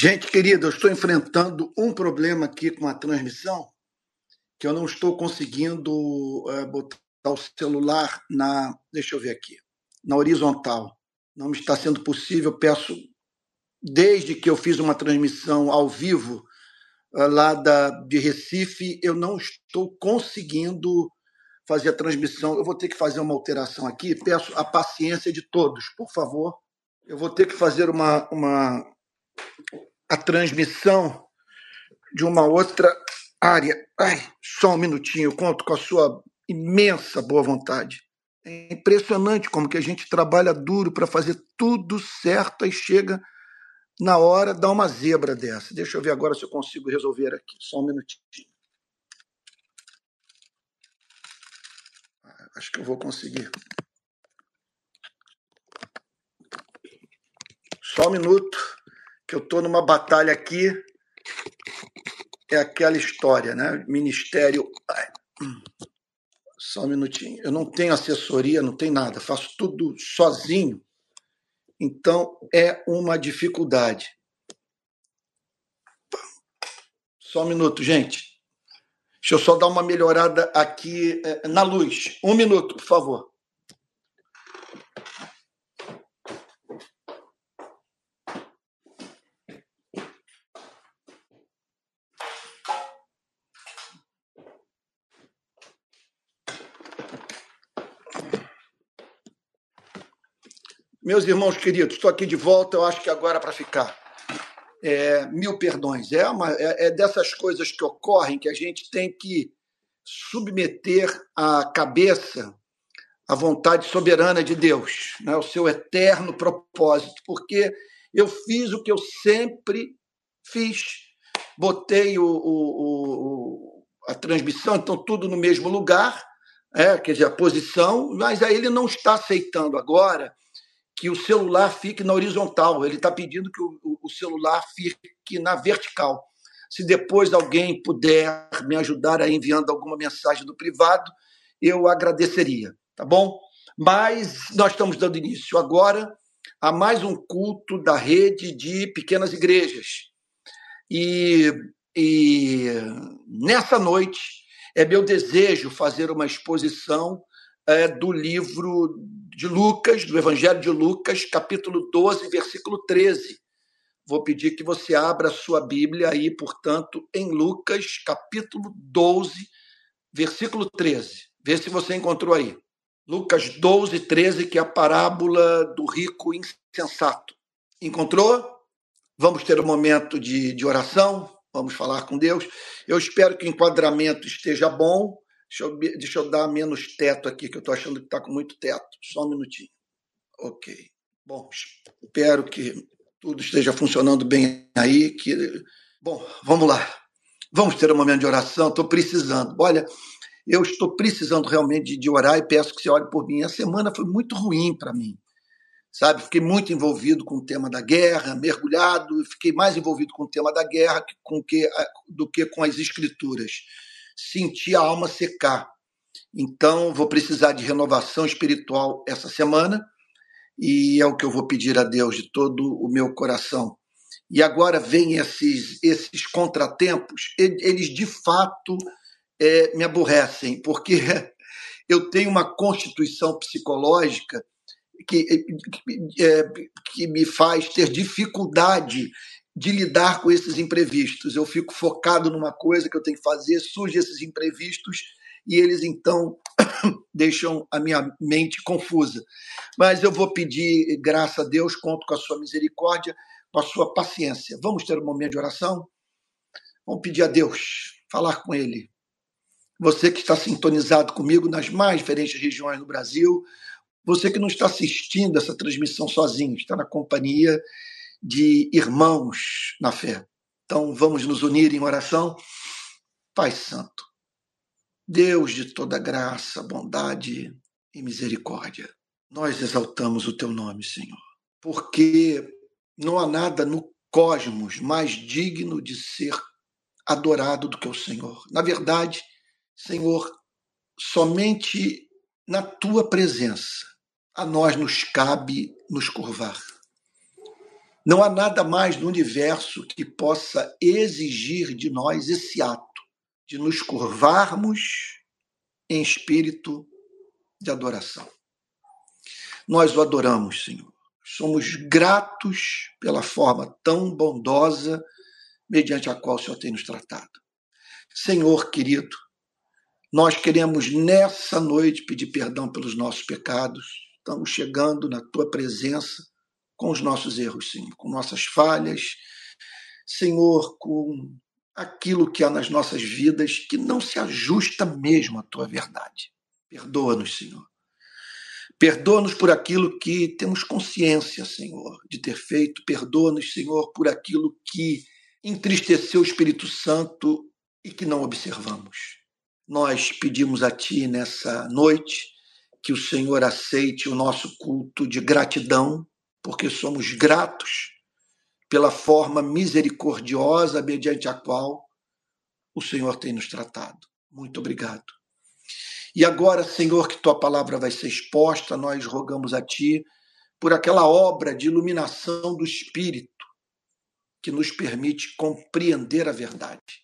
Gente querida, eu estou enfrentando um problema aqui com a transmissão, que eu não estou conseguindo uh, botar o celular na. Deixa eu ver aqui. Na horizontal. Não me está sendo possível. Peço, desde que eu fiz uma transmissão ao vivo uh, lá da, de Recife, eu não estou conseguindo fazer a transmissão. Eu vou ter que fazer uma alteração aqui. Peço a paciência de todos, por favor. Eu vou ter que fazer uma, uma a transmissão de uma outra área. Ai, só um minutinho, eu conto com a sua imensa boa vontade. É impressionante como que a gente trabalha duro para fazer tudo certo e chega na hora dá uma zebra dessa. Deixa eu ver agora se eu consigo resolver aqui. Só um minutinho. Ah, acho que eu vou conseguir. Só um minuto que eu estou numa batalha aqui, é aquela história, né? Ministério. Ai, só um minutinho. Eu não tenho assessoria, não tenho nada, faço tudo sozinho. Então é uma dificuldade. Só um minuto, gente. Deixa eu só dar uma melhorada aqui eh, na luz. Um minuto, por favor. Meus irmãos queridos, estou aqui de volta, eu acho que agora para ficar. É, mil perdões. É, uma, é, é dessas coisas que ocorrem que a gente tem que submeter a cabeça à vontade soberana de Deus, né? o seu eterno propósito, porque eu fiz o que eu sempre fiz. Botei o, o, o a transmissão, então tudo no mesmo lugar, é, quer dizer, a posição, mas aí ele não está aceitando agora que o celular fique na horizontal, ele está pedindo que o, o, celular fique na vertical. Se depois alguém puder me ajudar a enviando alguma mensagem do privado, eu agradeceria, tá bom? Mas nós estamos dando início agora a mais um culto da rede de pequenas igrejas. E, e nessa noite é meu desejo fazer uma exposição é, do livro de Lucas, do Evangelho de Lucas, capítulo 12, versículo 13. Vou pedir que você abra a sua Bíblia aí, portanto, em Lucas, capítulo 12, versículo 13. Vê se você encontrou aí. Lucas 12, 13, que é a parábola do rico insensato. Encontrou? Vamos ter um momento de, de oração, vamos falar com Deus. Eu espero que o enquadramento esteja bom. Deixa eu, deixa eu dar menos teto aqui, que eu estou achando que está com muito teto. Só um minutinho. Ok. Bom, espero que tudo esteja funcionando bem aí. Que... Bom, vamos lá. Vamos ter um momento de oração. Estou precisando. Olha, eu estou precisando realmente de, orar e peço que você ore por mim. A semana foi muito ruim para mim sabe? Fiquei muito envolvido com o tema da guerra, mergulhado, fiquei mais envolvido com o tema da guerra com que, do que com as escrituras sentir a alma secar. Então, vou precisar de renovação espiritual essa semana e é o que eu vou pedir a Deus de todo o meu coração. E agora vem esses, esses contratempos, eles de fato é, me aborrecem, porque eu tenho uma constituição psicológica que, é, que me faz ter dificuldade de lidar com esses imprevistos. Eu fico focado numa coisa que eu tenho que fazer, surgem esses imprevistos e eles então deixam a minha mente confusa. Mas eu vou pedir graça a Deus, conto com a sua misericórdia, com a sua paciência. Vamos ter um momento de oração? Vamos pedir a Deus, falar com Ele. Você que está sintonizado comigo nas mais diferentes regiões do Brasil, você que não está assistindo essa transmissão sozinho, está na companhia de irmãos na fé. Então vamos nos unir em oração. Pai Santo, Deus de toda graça, bondade e misericórdia, nós exaltamos o teu nome, Senhor, porque não há nada no cosmos mais digno de ser adorado do que o Senhor. Na verdade, Senhor, somente na tua presença a nós nos cabe nos curvar Não há nada mais no universo que possa exigir de nós esse ato de nos curvarmos em espírito de adoração. Nós o adoramos, Senhor. Somos gratos pela forma tão bondosa mediante a qual o Senhor tem nos tratado. Senhor querido, nós queremos nessa noite pedir perdão pelos nossos pecados. Estamos chegando na tua presença com os nossos erros, Senhor, com nossas falhas, Senhor, com aquilo que há nas nossas vidas que não se ajusta mesmo à tua verdade. Perdoa-nos, Senhor. Perdoa-nos por aquilo que temos consciência, Senhor, de ter feito. Perdoa-nos, Senhor, por aquilo que entristeceu o Espírito Santo e que não observamos. Nós pedimos a Ti nessa noite que o Senhor aceite o nosso culto de gratidão, porque somos gratos pela forma misericordiosa mediante a qual o Senhor tem nos tratado. Muito obrigado. E agora, Senhor, que tua palavra vai ser exposta, nós rogamos a Ti por aquela obra de iluminação do Espírito que nos permite compreender a verdade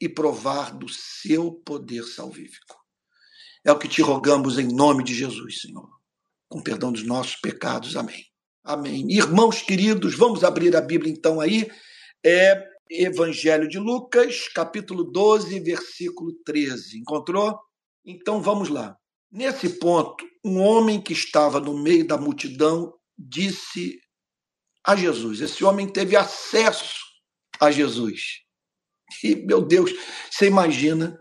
e provar do seu poder salvífico. É o que te rogamos em nome de Jesus, Senhor, com perdão dos nossos pecados. Amém. Amém. Irmãos queridos, vamos abrir a Bíblia então aí. É Evangelho de Lucas, capítulo 12, versículo 13. Encontrou? Então vamos lá. Nesse ponto, um homem que estava no meio da multidão disse a Jesus. Esse homem teve acesso a Jesus. E, meu Deus, você imagina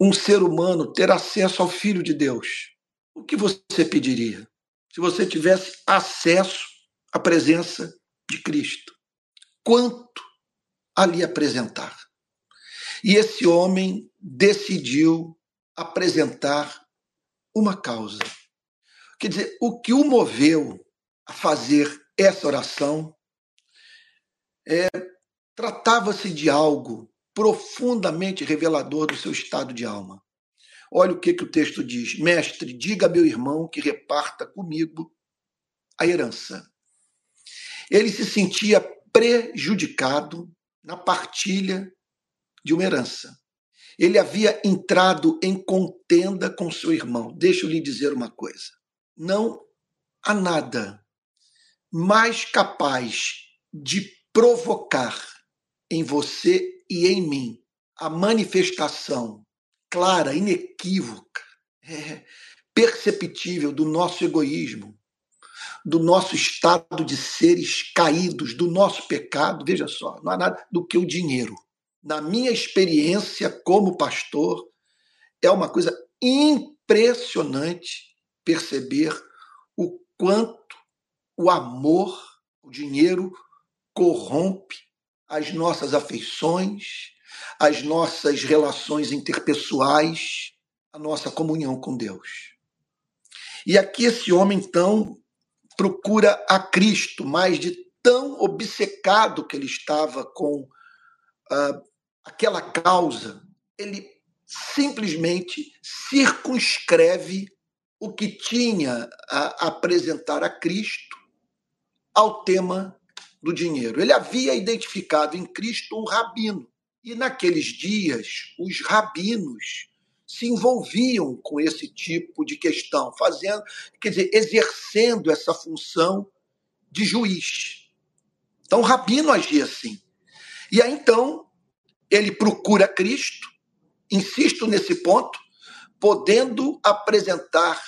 um ser humano ter acesso ao Filho de Deus. O que você pediria se você tivesse acesso à presença de Cristo? Quanto ali apresentar? E esse homem decidiu apresentar uma causa. Quer dizer, o que o moveu a fazer essa oração é Tratava-se de algo profundamente revelador do seu estado de alma. Olha o que, que o texto diz: Mestre, diga a meu irmão que reparta comigo a herança. Ele se sentia prejudicado na partilha de uma herança. Ele havia entrado em contenda com seu irmão. Deixa eu lhe dizer uma coisa: não há nada mais capaz de provocar em você e em mim a manifestação clara, inequívoca, é, perceptível do nosso egoísmo, do nosso estado de seres caídos, do nosso pecado, veja só, não há nada do que o dinheiro. Na minha experiência como pastor, é uma coisa impressionante perceber o quanto o amor, o dinheiro corrompe as nossas afeições, as nossas relações interpessoais, a nossa comunhão com Deus. E aqui esse homem, então, procura a Cristo, mas de tão obcecado que ele estava com uh, aquela causa, ele simplesmente circunscreve o que tinha a apresentar a Cristo ao tema do dinheiro. Ele havia identificado em Cristo um rabino. E naqueles dias, os rabinos se envolviam com esse tipo de questão, fazendo, quer dizer, exercendo essa função de juiz. Então, o rabino agia assim. E aí, então, ele procura Cristo, insisto nesse ponto, podendo apresentar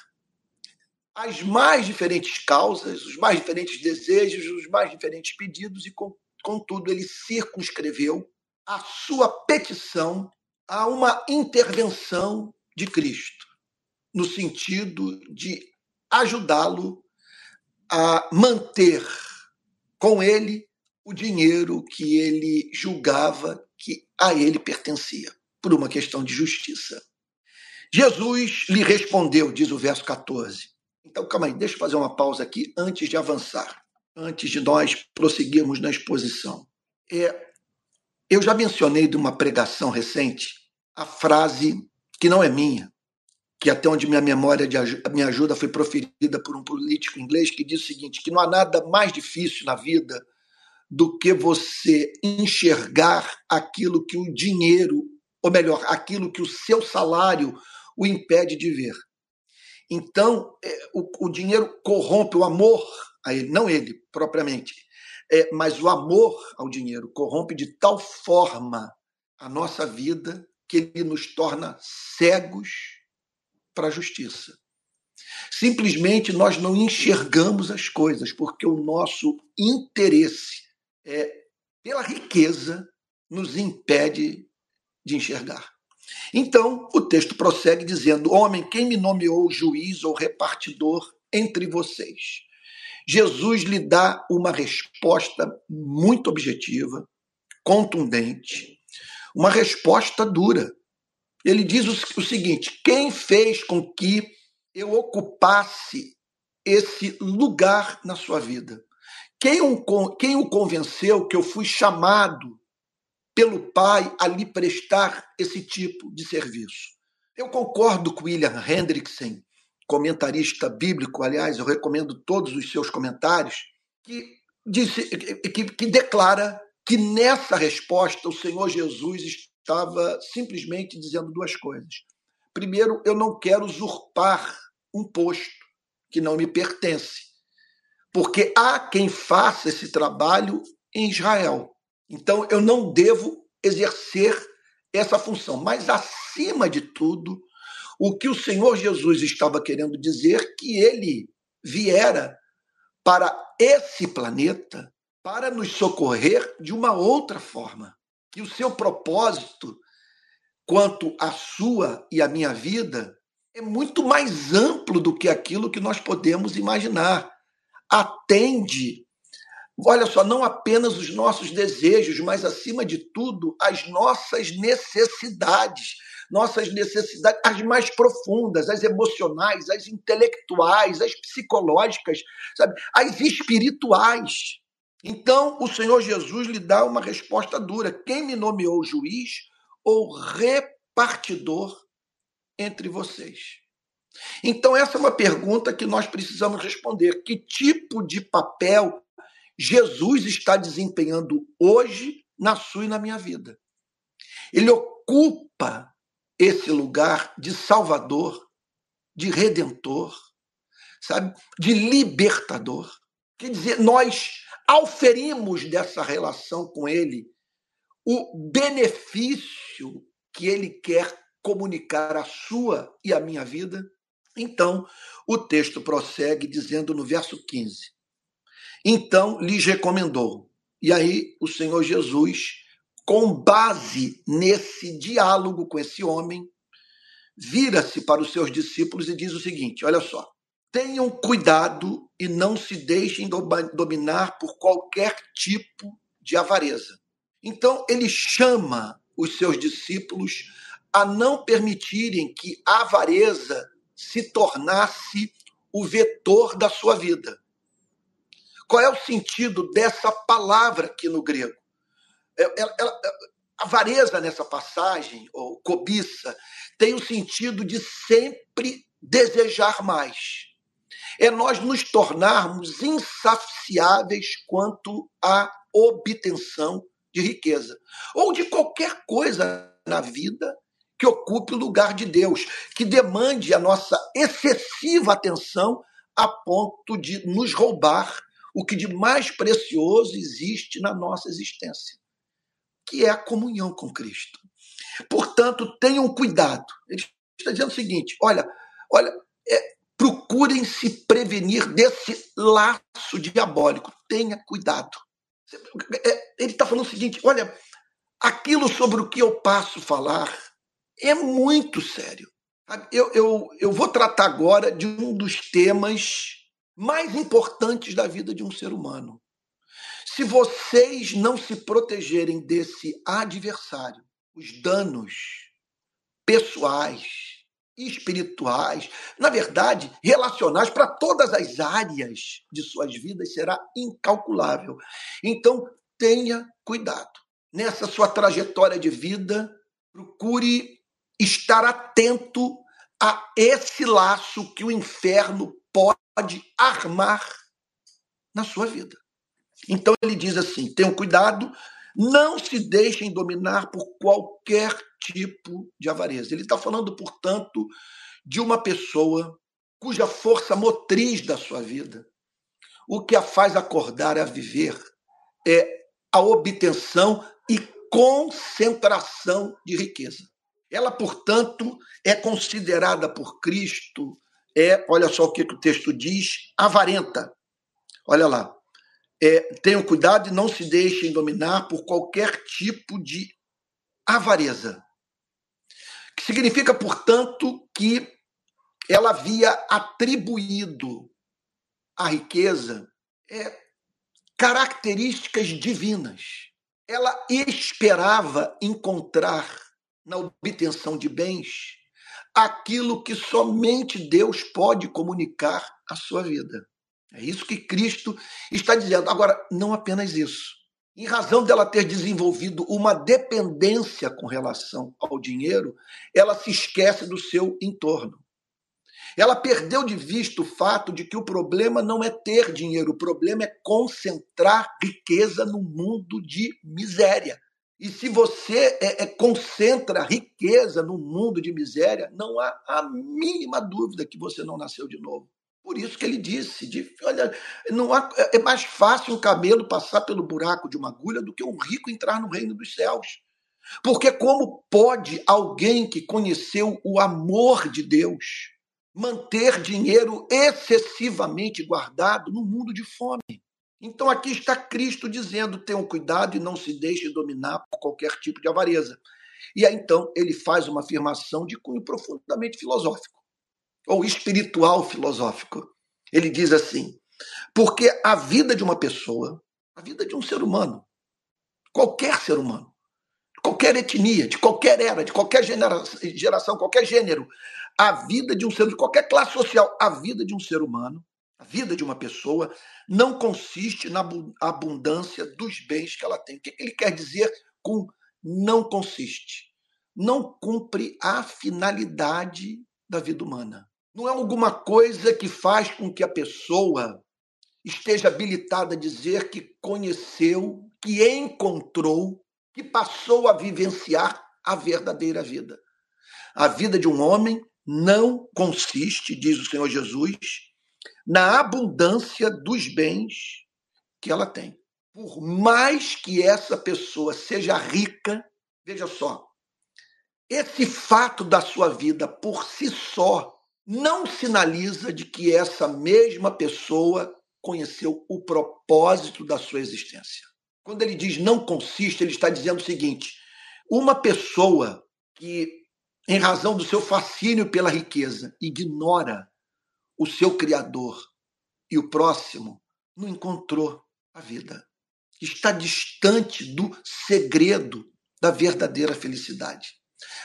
as mais diferentes causas, os mais diferentes desejos, os mais diferentes pedidos, e, contudo, ele circunscreveu a sua petição a uma intervenção de Cristo, no sentido de ajudá-lo a manter com ele o dinheiro que ele julgava que a ele pertencia, por uma questão de justiça. Jesus lhe respondeu, diz o verso 14: então, calma aí, deixa eu fazer uma pausa aqui antes de avançar, antes de nós prosseguirmos na exposição. É, eu já mencionei de uma pregação recente a frase que não é minha, que até onde minha memória de, me ajuda foi proferida por um político inglês que diz o seguinte: que não há nada mais difícil na vida do que você enxergar aquilo que o dinheiro, ou melhor, aquilo que o seu salário o impede de ver. Então, é, o, o dinheiro corrompe o amor a ele, não ele propriamente, é, mas o amor ao dinheiro corrompe de tal forma a nossa vida que ele nos torna cegos para a justiça. Simplesmente nós não enxergamos as coisas porque o nosso interesse é, pela riqueza nos impede de enxergar. Então, o texto prossegue dizendo: Homem, quem me nomeou juiz ou repartidor entre vocês? Jesus lhe dá uma resposta muito objetiva, contundente, uma resposta dura. Ele diz o, seguinte: quem fez com que eu ocupasse esse lugar na sua vida? Quem o, quem o convenceu que eu fui chamado pelo Pai a lhe prestar esse tipo de serviço? Eu concordo com William Hendrickson, comentarista bíblico, aliás, eu recomendo todos os seus comentários, que, disse, que, que declara que nessa resposta o Senhor Jesus estava simplesmente dizendo duas coisas. Primeiro, eu não quero usurpar um posto que não me pertence, porque há quem faça esse trabalho em Israel. Então, eu não devo exercer essa função. Mas, acima de tudo, o que o Senhor Jesus estava querendo dizer que ele viera para esse planeta para nos socorrer de uma outra forma. Que o seu propósito quanto à sua e à minha vida é muito mais amplo do que aquilo que nós podemos imaginar. Atende, olha só, não apenas os nossos desejos, mas acima de tudo, as nossas necessidades. Nossas necessidades, as mais profundas, as emocionais, as intelectuais, as psicológicas, sabe? as espirituais. Então, o Senhor Jesus lhe dá uma resposta dura: quem me nomeou juiz ou repartidor entre vocês? Então, essa é uma pergunta que nós precisamos responder. Que tipo de papel Jesus está desempenhando hoje na sua e na minha vida? Ele ocupa esse lugar de salvador, de redentor, sabe? De libertador. Quer dizer, nós auferimos dessa relação com ele o benefício que ele quer comunicar à sua e à minha vida. Então, o texto prossegue dizendo no verso 15: Então lhes recomendou. E aí, o Senhor Jesus, com base nesse diálogo com esse homem, vira-se para os seus discípulos e diz o seguinte: Olha só, tenham cuidado e não se deixem dominar por qualquer tipo de avareza. Então, ele chama os seus discípulos a não permitirem que a avareza se tornasse o vetor da sua vida. Qual é o sentido dessa palavra aqui no grego? Ela, ela, a avareza nessa passagem, ou cobiça, tem o sentido de sempre desejar mais é nós nos tornarmos insaciáveis quanto à obtenção de riqueza ou de qualquer coisa na vida que ocupe o lugar de Deus, que demande a nossa excessiva atenção a ponto de nos roubar o que de mais precioso existe na nossa existência, que é a comunhão com Cristo. Portanto, tenham cuidado. Ele está dizendo o seguinte: olha, olha, é, Procurem se prevenir desse laço diabólico. Tenha cuidado. É, ele está falando o seguinte: olha, aquilo sobre o que eu passo falar é muito sério. Eu, eu, eu vou tratar agora de um dos temas mais importantes da vida de um ser humano. Se vocês não se protegerem desse adversário, os danos pessoais, espirituais, na verdade, relacionais para todas as áreas de suas vidas será incalculável. Então, tenha cuidado. Nessa sua trajetória de vida, procure estar atento a esse laço que o inferno pode armar na sua vida. Então ele diz assim: tenham cuidado, não se deixem dominar por qualquer tipo de avareza. Ele está falando, portanto, de uma pessoa cuja força motriz da sua vida, o que a faz acordar a viver, é a obtenção e concentração de riqueza. Ela, portanto, é considerada por Cristo, é, olha só o que, o texto diz, avarenta. Olha lá. É, tenham cuidado e não se deixem dominar por qualquer tipo de avareza. Que significa, portanto, que ela havia atribuído à riqueza é, características divinas. Ela esperava encontrar na obtenção de bens aquilo que somente Deus pode comunicar à sua vida. É isso que Cristo está dizendo. Agora, não apenas isso. Em razão dela ter desenvolvido uma dependência com relação ao dinheiro, ela se esquece do seu entorno. Ela perdeu de vista o fato de que o problema não é ter dinheiro, o problema é concentrar riqueza no mundo de miséria. E se você é, é, concentra riqueza no mundo de miséria, não há a mínima dúvida que você não nasceu de novo. Por isso que ele disse: de, olha, não há, é mais fácil um camelo passar pelo buraco de uma agulha do que um rico entrar no reino dos céus. Porque como pode alguém que conheceu o amor de Deus manter dinheiro excessivamente guardado no mundo de fome? Então aqui está Cristo dizendo: tenham cuidado e não se deixe dominar por qualquer tipo de avareza. E aí então ele faz uma afirmação de cunho profundamente filosófico, ou espiritual filosófico. Ele diz assim: porque a vida de uma pessoa, a vida de um ser humano, qualquer ser humano, qualquer etnia, de qualquer era, de qualquer geração, qualquer gênero, a vida de um ser, de qualquer classe social, a vida de um ser humano a vida de uma pessoa não consiste na abundância dos bens que ela tem. O que ele quer dizer com não consiste? Não cumpre a finalidade da vida humana. Não é alguma coisa que faz com que a pessoa esteja habilitada a dizer que conheceu, que encontrou, que passou a vivenciar a verdadeira vida. A vida de um homem não consiste, diz o Senhor Jesus, na abundância dos bens que ela tem. Por mais que essa pessoa seja rica, veja só, esse fato da sua vida por si só não sinaliza de que essa mesma pessoa conheceu o propósito da sua existência. Quando ele diz não consiste, ele está dizendo o seguinte: uma pessoa que, em razão do seu fascínio pela riqueza, ignora o seu Criador e o próximo, não encontrou a vida. Está distante do segredo da verdadeira felicidade.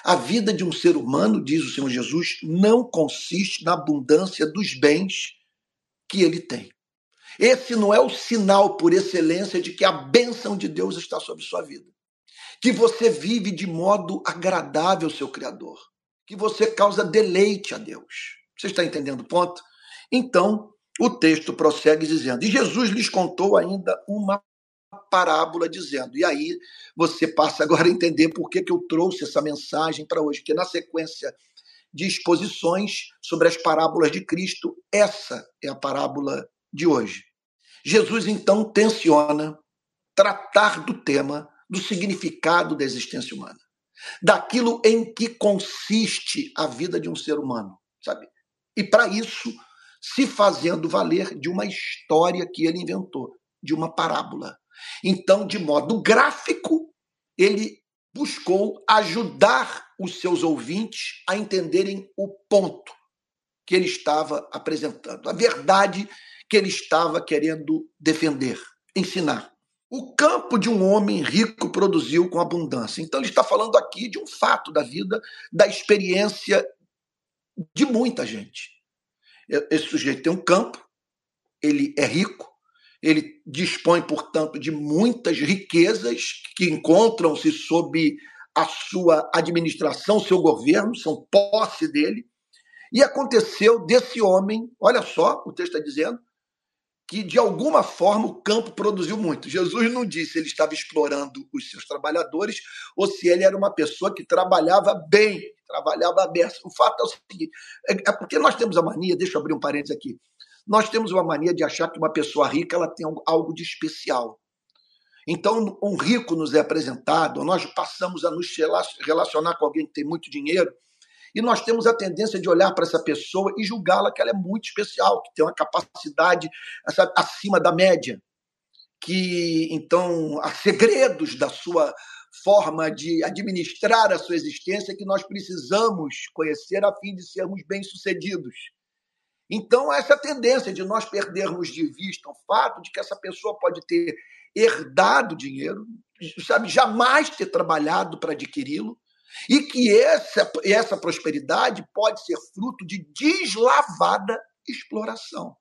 A vida de um ser humano, diz o Senhor Jesus, não consiste na abundância dos bens que ele tem. Esse não é o sinal por excelência de que a bênção de Deus está sobre sua vida. Que você vive de modo agradável ao seu Criador. Que você causa deleite a Deus. Você está entendendo o ponto? Então, o texto prossegue dizendo: E Jesus lhes contou ainda uma parábola, dizendo. E aí você passa agora a entender por que, que eu trouxe essa mensagem para hoje, que na sequência de exposições sobre as parábolas de Cristo, essa é a parábola de hoje. Jesus então tensiona tratar do tema do significado da existência humana, daquilo em que consiste a vida de um ser humano, sabe? E para isso, se fazendo valer de uma história que ele inventou, de uma parábola. Então, de modo gráfico, ele buscou ajudar os seus ouvintes a entenderem o ponto que ele estava apresentando, a verdade que ele estava querendo defender, ensinar. O campo de um homem rico produziu com abundância. Então, ele está falando aqui de um fato da vida, da experiência de muita gente. Esse sujeito tem um campo, ele é rico, ele dispõe, portanto, de muitas riquezas que encontram-se sob a sua administração, seu governo, são posse dele. E aconteceu desse homem, olha só, o texto está dizendo, que de alguma forma o campo produziu muito. Jesus não disse se ele estava explorando os seus trabalhadores ou se ele era uma pessoa que trabalhava bem, trabalhava bem. O fato é o seguinte: é, é porque nós temos a mania, deixa eu abrir um parênteses aqui, nós temos uma mania de achar que uma pessoa rica ela tem algo de especial. Então, um rico nos é apresentado, nós passamos a nos relacionar com alguém que tem muito dinheiro, e nós temos a tendência de olhar para essa pessoa e julgá-la que ela é muito especial, que tem uma capacidade sabe, acima da média, que então há segredos da sua forma de administrar a sua existência que nós precisamos conhecer a fim de sermos bem-sucedidos. Então, essa tendência de nós perdermos de vista o fato de que essa pessoa pode ter herdado dinheiro, sabe, jamais ter trabalhado para adquiri-lo, e que essa, essa prosperidade pode ser fruto de deslavada exploração.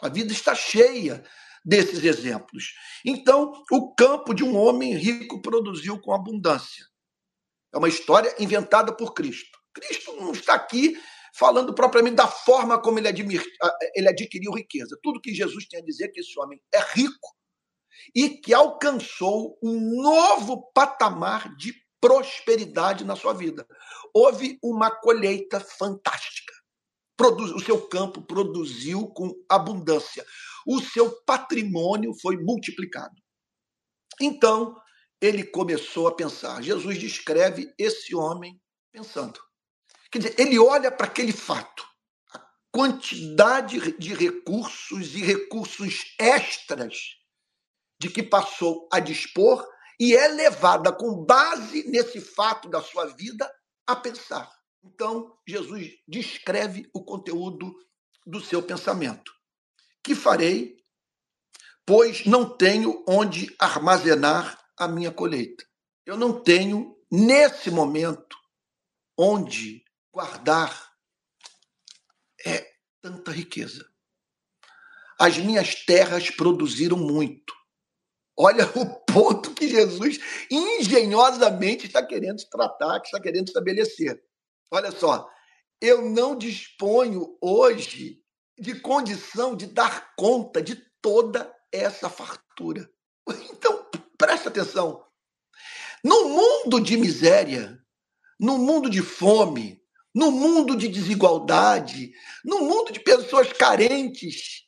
A vida está cheia desses exemplos. Então, o campo de um homem rico produziu com abundância. É uma história inventada por Cristo. Cristo não está aqui falando propriamente da forma como ele, admir, ele adquiriu riqueza. Tudo que Jesus tem a dizer é que esse homem é rico e que alcançou um novo patamar de prosperidade na sua vida. Houve uma colheita fantástica. Produz, o seu campo produziu com abundância. O seu patrimônio foi multiplicado. Então, ele começou a pensar. Jesus descreve esse homem pensando. Quer dizer, ele olha para aquele fato, a quantidade de recursos e recursos extras de que passou a dispor e é levada com base nesse fato da sua vida a pensar. Então, Jesus descreve o conteúdo do seu pensamento. Que farei, pois não tenho onde armazenar a minha colheita. Eu não tenho, nesse momento, onde guardar é tanta riqueza. As minhas terras produziram muito. Olha o ponto que Jesus engenhosamente está querendo tratar, que está querendo estabelecer. Olha só, eu não disponho hoje de condição de dar conta de toda essa fartura. Então, presta atenção. No mundo de miséria, no mundo de fome, no mundo de desigualdade, no mundo de pessoas carentes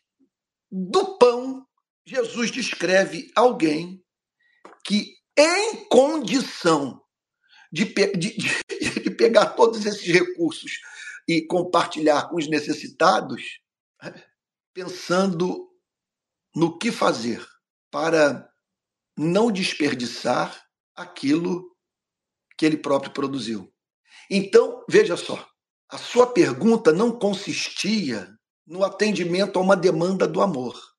do pão, Jesus descreve alguém que, em condição de, de, de, pegar todos esses recursos e compartilhar com os necessitados, pensando no que fazer para não desperdiçar aquilo que ele próprio produziu. Então, veja só, a sua pergunta não consistia no atendimento a uma demanda do amor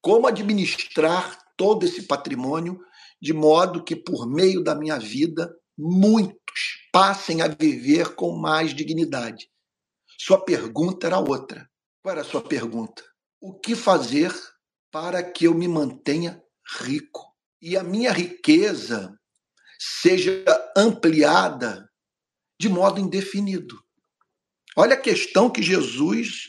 como administrar todo esse patrimônio de modo que, por meio da minha vida, muitos passem a viver com mais dignidade. Sua pergunta era outra. Qual era a sua pergunta? O que fazer para que eu me mantenha rico e a minha riqueza seja ampliada de modo indefinido? Olha a questão que Jesus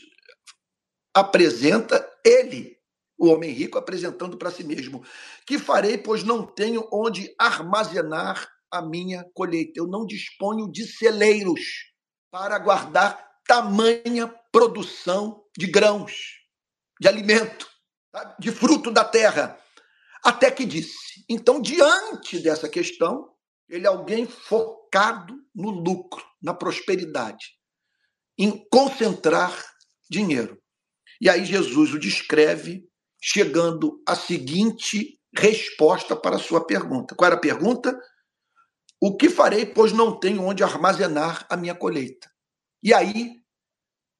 apresenta ele o homem rico apresentando para si mesmo: Que farei, pois não tenho onde armazenar a minha colheita. Eu não disponho de celeiros para guardar tamanha produção de grãos, de alimento, de fruto da terra. Até que disse. Então, diante dessa questão, ele é alguém focado no lucro, na prosperidade, em concentrar dinheiro. E aí Jesus o descreve chegando à seguinte resposta para a sua pergunta. Qual era a pergunta? O que farei, pois não tenho onde armazenar a minha colheita? E aí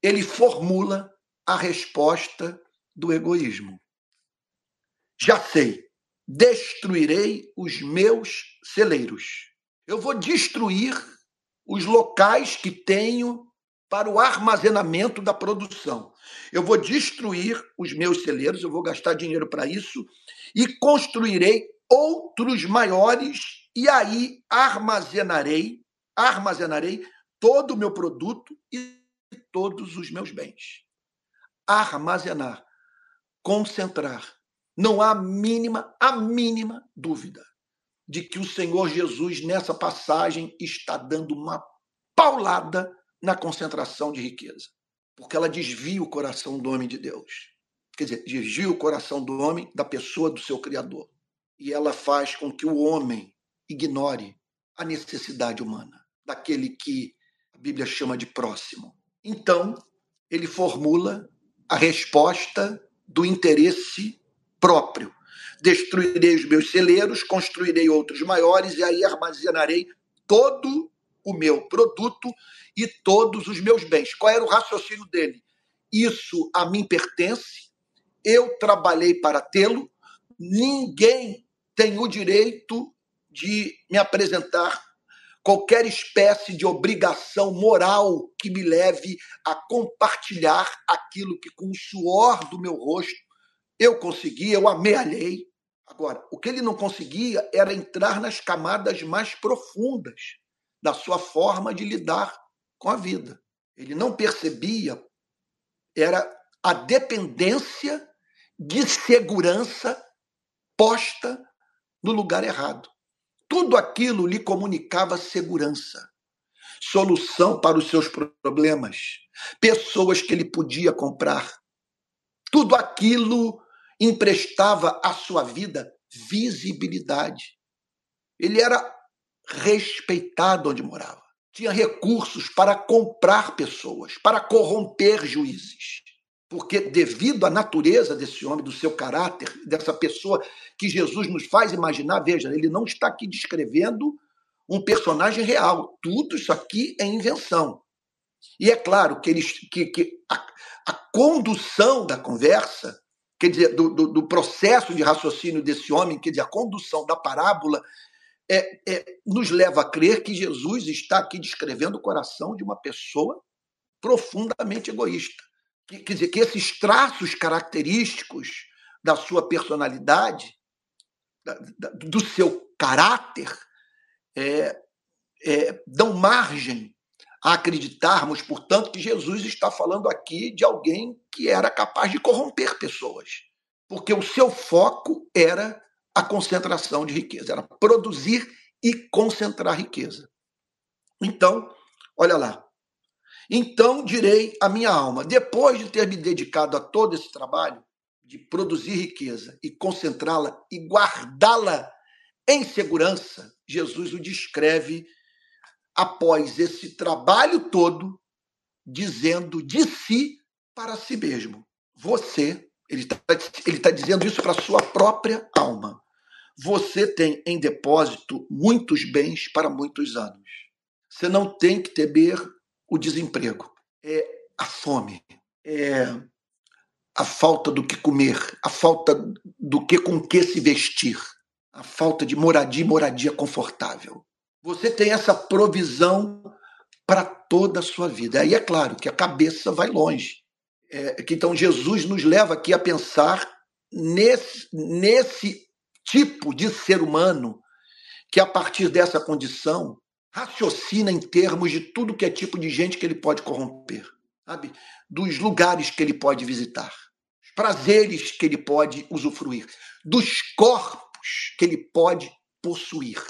ele formula a resposta do egoísmo. Já sei, destruirei os meus celeiros. Eu vou destruir os locais que tenho para o armazenamento da produção. Eu vou destruir os meus celeiros, eu vou gastar dinheiro para isso e construirei outros maiores e aí armazenarei, armazenarei todo o meu produto e todos os meus bens. Armazenar, concentrar. Não há mínima, a mínima dúvida de que o Senhor Jesus, nessa passagem, está dando uma paulada na concentração de riqueza. Porque ela desvia o coração do homem de Deus. Quer dizer, desvia o coração do homem da pessoa do seu Criador. E ela faz com que o homem ignore a necessidade humana, daquele que a Bíblia chama de próximo. Então, ele formula a resposta do interesse próprio. Destruirei os meus celeiros, construirei outros maiores e aí armazenarei todo o meu produto e todos os meus bens. Qual era o raciocínio dele? Isso a mim pertence, eu trabalhei para tê-lo, ninguém tem o direito de me apresentar qualquer espécie de obrigação moral que me leve a compartilhar aquilo que, com o suor do meu rosto, eu consegui, eu amealhei. Agora, o que ele não conseguia era entrar nas camadas mais profundas da sua forma de lidar com a vida. Ele não percebia, era a dependência de segurança posta no lugar errado. Tudo aquilo lhe comunicava segurança, solução para os seus problemas, pessoas que ele podia comprar. Tudo aquilo emprestava à sua vida visibilidade. Ele era respeitado onde morava. Tinha recursos para comprar pessoas, para corromper juízes porque devido à natureza desse homem, do seu caráter, dessa pessoa que Jesus nos faz imaginar, veja, ele não está aqui descrevendo um personagem real. Tudo isso aqui é invenção. E é claro que, eles, que, que a, a condução da conversa, quer dizer, do, do, do, processo de raciocínio desse homem, quer dizer, a condução da parábola, é, é, nos leva a crer que Jesus está aqui descrevendo o coração de uma pessoa profundamente egoísta. Quer dizer, que esses traços característicos da sua personalidade, da, da, do seu caráter, é, é, dão margem a acreditarmos, portanto, que Jesus está falando aqui de alguém que era capaz de corromper pessoas, porque o seu foco era a concentração de riqueza, era produzir e concentrar riqueza. Então, olha lá, então direi à minha alma, depois de ter me dedicado a todo esse trabalho, de produzir riqueza e concentrá-la e guardá-la em segurança, Jesus o descreve após esse trabalho todo, dizendo de si para si mesmo. Você, ele está ele tá dizendo isso para a sua própria alma. Você tem em depósito muitos bens para muitos anos. Você não tem que temer o desemprego, é a fome, é a falta do que comer, a falta do que com que se vestir, a falta de moradia, moradia confortável. Você tem essa provisão para toda a sua vida. Aí é claro que a cabeça vai longe. É, que então Jesus nos leva aqui a pensar nesse, nesse tipo de ser humano que a partir dessa condição raciocina em termos de tudo que é tipo de gente que ele pode corromper, sabe? Dos lugares que ele pode visitar, os prazeres que ele pode usufruir, dos corpos que ele pode possuir.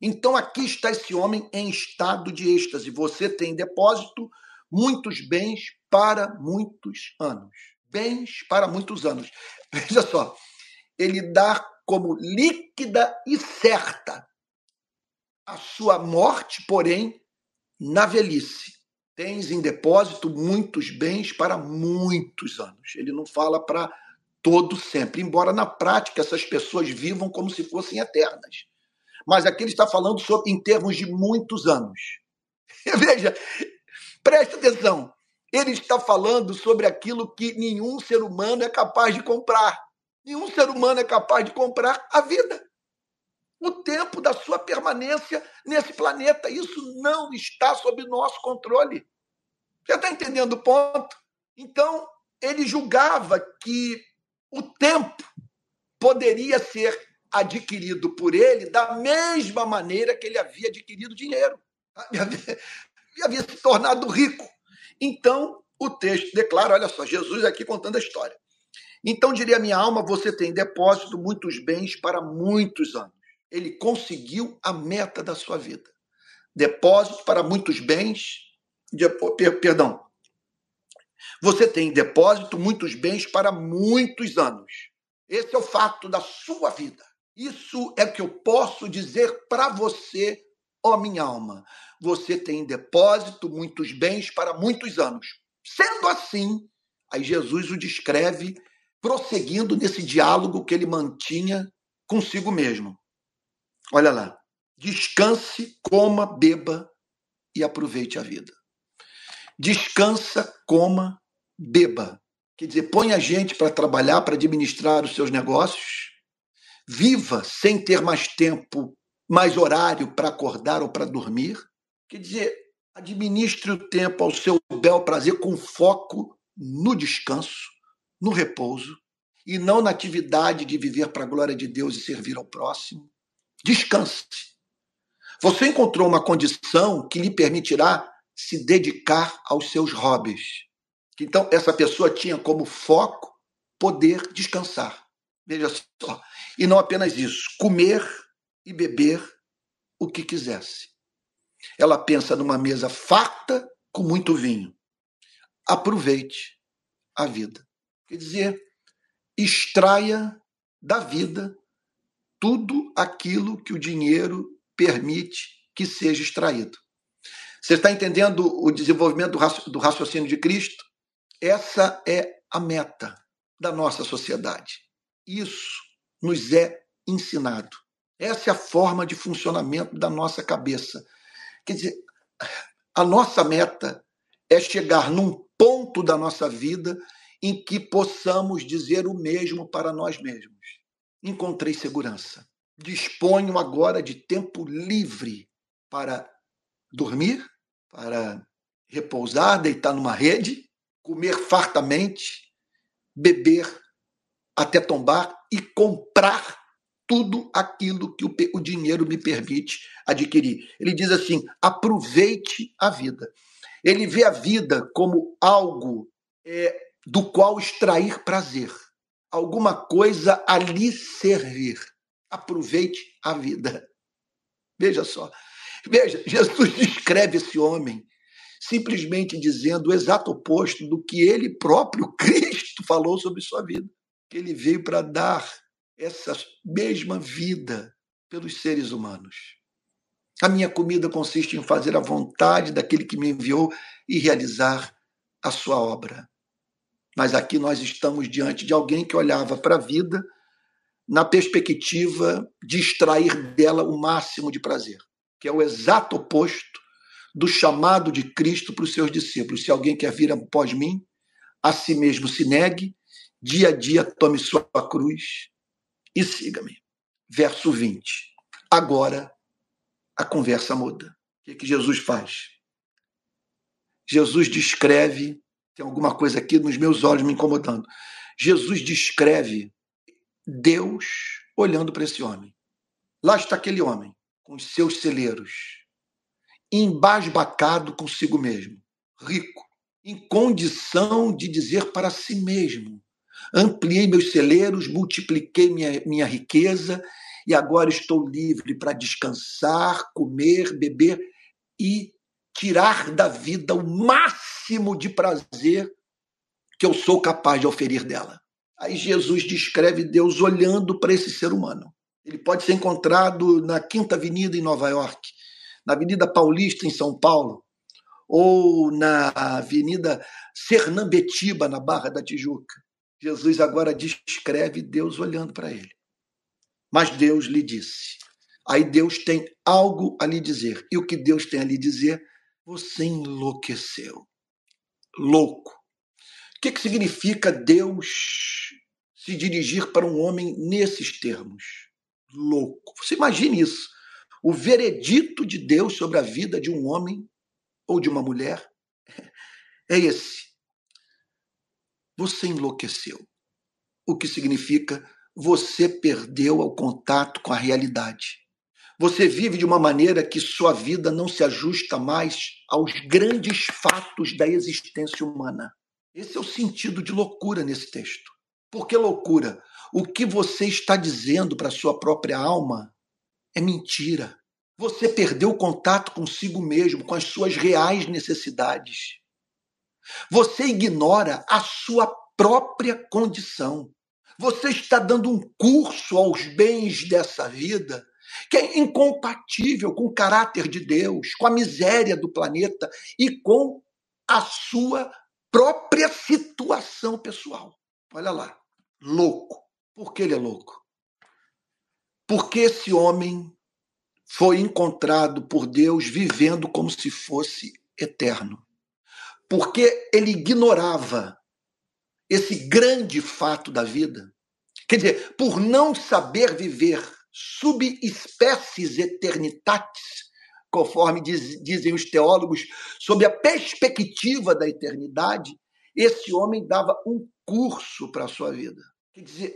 Então aqui está esse homem em estado de êxtase. Você tem em depósito muitos bens para muitos anos. Bens para muitos anos. Veja só, ele dá como líquida e certa a sua morte, porém, na velhice. Tens em depósito muitos bens para muitos anos. Ele não fala para todo sempre, embora na prática essas pessoas vivam como se fossem eternas. Mas aqui ele está falando sobre, em termos de muitos anos. Veja, preste atenção. Ele está falando sobre aquilo que nenhum ser humano é capaz de comprar. Nenhum ser humano é capaz de comprar a vida o tempo da sua permanência nesse planeta. Isso não está sob nosso controle. Você está entendendo o ponto? Então, ele julgava que o tempo poderia ser adquirido por ele da mesma maneira que ele havia adquirido dinheiro. Ele havia se tornado rico. Então, o texto declara, olha só, Jesus aqui contando a história. Então diria minha alma, você tem depósito muitos bens para muitos anos. Ele conseguiu a meta da sua vida. Depósito para muitos bens, de, perdão. Você tem depósito muitos bens para muitos anos. Esse é o fato da sua vida. Isso é que eu posso dizer para você, ó minha alma. Você tem em depósito muitos bens para muitos anos. Sendo assim, aí Jesus o descreve prosseguindo nesse diálogo que ele mantinha consigo mesmo. Olha lá. Descanse, coma, beba e aproveite a vida. Descansa, coma, beba. Quer dizer, põe a gente para trabalhar, para administrar os seus negócios. Viva sem ter mais tempo, mais horário para acordar ou para dormir. Quer dizer, administre o tempo ao seu bel prazer com foco no descanso, no repouso e não na atividade de viver para a glória de Deus e servir ao próximo. Descanse. Você encontrou uma condição que lhe permitirá se dedicar aos seus hobbies. Então, essa pessoa tinha como foco poder descansar. Veja só. E não apenas isso, comer e beber o que quisesse. Ela pensa numa mesa farta com muito vinho. Aproveite a vida. Quer dizer, extraia da vida tudo aquilo que o dinheiro permite que seja extraído. Você está entendendo o desenvolvimento do raciocínio de Cristo? Essa é a meta da nossa sociedade. Isso nos é ensinado. Essa é a forma de funcionamento da nossa cabeça. Quer dizer, a nossa meta é chegar num ponto da nossa vida em que possamos dizer o mesmo para nós mesmos. Encontrei segurança. Disponho agora de tempo livre para dormir, para repousar, deitar numa rede, comer fartamente, beber até tombar e comprar tudo aquilo que o, dinheiro me permite adquirir. Ele diz assim: aproveite a vida. Ele vê a vida como algo é, do qual extrair prazer, alguma coisa a lhe servir. Aproveite a vida. Veja só. Veja, Jesus descreve esse homem simplesmente dizendo o exato oposto do que ele próprio, Cristo, falou sobre sua vida. Que ele veio para dar essa mesma vida pelos seres humanos. A minha comida consiste em fazer a vontade daquele que me enviou e realizar a sua obra. Mas aqui nós estamos diante de alguém que olhava para a vida na perspectiva de extrair dela o máximo de prazer, que é o exato oposto do chamado de Cristo para os seus discípulos. Se alguém quer vir após mim, a si mesmo se negue, dia a dia tome sua cruz e siga-me. Verso 20. Agora a conversa muda. O que, é que Jesus faz? Jesus descreve, tem alguma coisa aqui nos meus olhos me incomodando. Jesus descreve Deus olhando para esse homem. Lá está aquele homem, com os seus celeiros, embasbacado consigo mesmo, rico, em condição de dizer para si mesmo: ampliei meus celeiros, multipliquei minha, minha riqueza e agora estou livre para descansar, comer, beber e tirar da vida o máximo de prazer que eu sou capaz de oferir dela. Aí Jesus descreve Deus olhando para esse ser humano. Ele pode ser encontrado na Quinta Avenida em Nova York, na Avenida Paulista em São Paulo, ou na Avenida Sernambetiba, na Barra da Tijuca. Jesus agora descreve Deus olhando para ele. Mas Deus lhe disse. Aí Deus tem algo a lhe dizer. E o que Deus tem a lhe dizer? Você enlouqueceu. Louco. O que, que significa Deus se dirigir para um homem nesses termos? Louco. Você imagine isso. O veredito de Deus sobre a vida de um homem ou de uma mulher é esse. Você enlouqueceu. O que significa você perdeu o contato com a realidade. Você vive de uma maneira que sua vida não se ajusta mais aos grandes fatos da existência humana. Esse é o sentido de loucura nesse texto. Por que loucura? O que você está dizendo para sua própria alma é mentira. Você perdeu o contato consigo mesmo, com as suas reais necessidades. Você ignora a sua própria condição. Você está dando um curso aos bens dessa vida que é incompatível com o caráter de Deus, com a miséria do planeta e com a sua própria situação pessoal. Olha lá, louco. Por que ele é louco? Porque esse homem foi encontrado por Deus vivendo como se fosse eterno. Porque ele ignorava esse grande fato da vida. Quer dizer, por não saber viver subespécies eternitatis, conforme diz, dizem os teólogos, sob a perspectiva da eternidade, esse homem dava um curso para a sua vida. Quer dizer,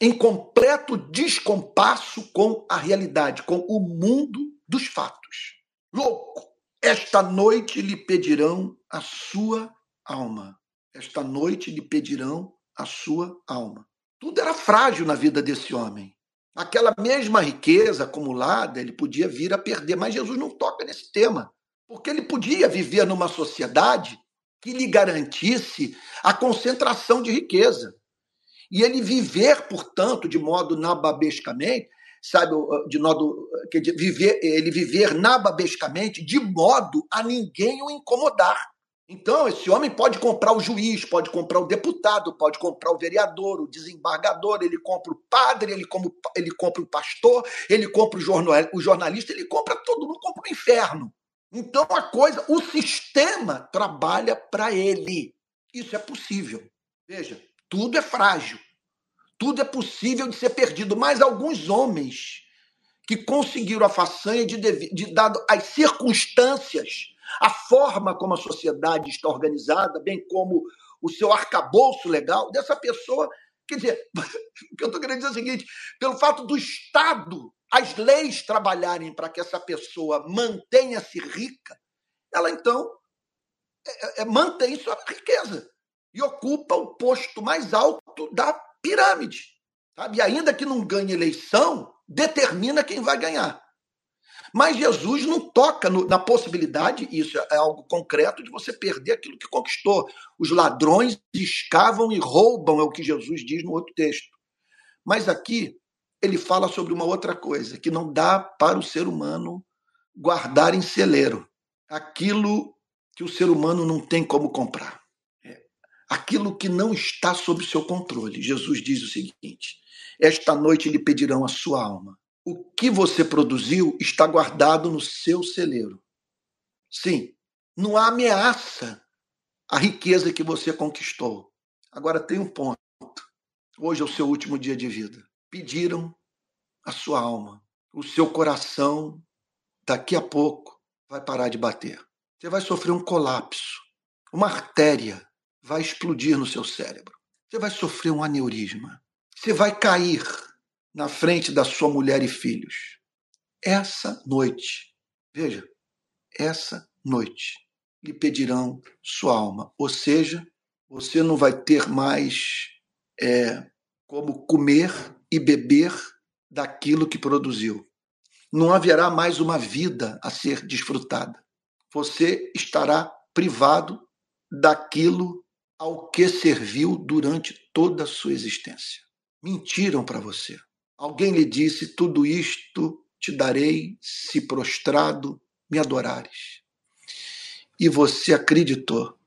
em completo descompasso com a realidade, com o mundo dos fatos. Louco, esta noite lhe pedirão a sua alma. Esta noite lhe pedirão a sua alma. Tudo era frágil na vida desse homem. Aquela mesma riqueza acumulada, ele podia vir a perder, mas Jesus não toca nesse tema, porque ele podia viver numa sociedade que lhe garantisse a concentração de riqueza. E ele viver, portanto, de modo nababescamente, sabe, de modo que viver, ele viver nababescamente de modo a ninguém o incomodar. Então, esse homem pode comprar o juiz, pode comprar o deputado, pode comprar o vereador, o desembargador, ele compra o padre, ele, como, ele compra o pastor, ele compra o, jornal, o jornalista, ele compra todo mundo, compra o inferno. Então, a coisa, o sistema trabalha para ele. Isso é possível. Veja, tudo é frágil. Tudo é possível de ser perdido. Mas alguns homens que conseguiram a façanha de, de dado as circunstâncias a forma como a sociedade está organizada, bem como o seu arcabouço legal dessa pessoa. Quer dizer, o que eu estou querendo dizer é o seguinte: pelo fato do Estado, as leis trabalharem para que essa pessoa mantenha-se rica, ela então é, é, mantém sua riqueza e ocupa o posto mais alto da pirâmide. Sabe? E ainda que não ganhe eleição, determina quem vai ganhar. Mas Jesus não toca no, na possibilidade, isso é algo concreto, de você perder aquilo que conquistou. Os ladrões escavam e roubam, é o que Jesus diz no outro texto. Mas aqui ele fala sobre uma outra coisa, que não dá para o ser humano guardar em celeiro aquilo que o ser humano não tem como comprar. É. Aquilo que não está sob seu controle. Jesus diz o seguinte: Esta noite lhe pedirão a sua alma o que você produziu está guardado no seu celeiro. Sim, não há ameaça à riqueza que você conquistou. Agora tem um ponto. Hoje é o seu último dia de vida. Pediram a sua alma. O seu coração, daqui a pouco, vai parar de bater. Você vai sofrer um colapso. Uma artéria vai explodir no seu cérebro. Você vai sofrer um aneurisma. Você vai cair na frente da sua mulher e filhos. Essa noite, veja, essa noite lhe pedirão sua alma. Ou seja, você não vai ter mais é, como comer e beber daquilo que produziu. Não haverá mais uma vida a ser desfrutada. Você estará privado daquilo ao que serviu durante toda a sua existência. Mentiram para você. Alguém lhe disse: Tudo isto te darei se prostrado me adorares. E você acreditou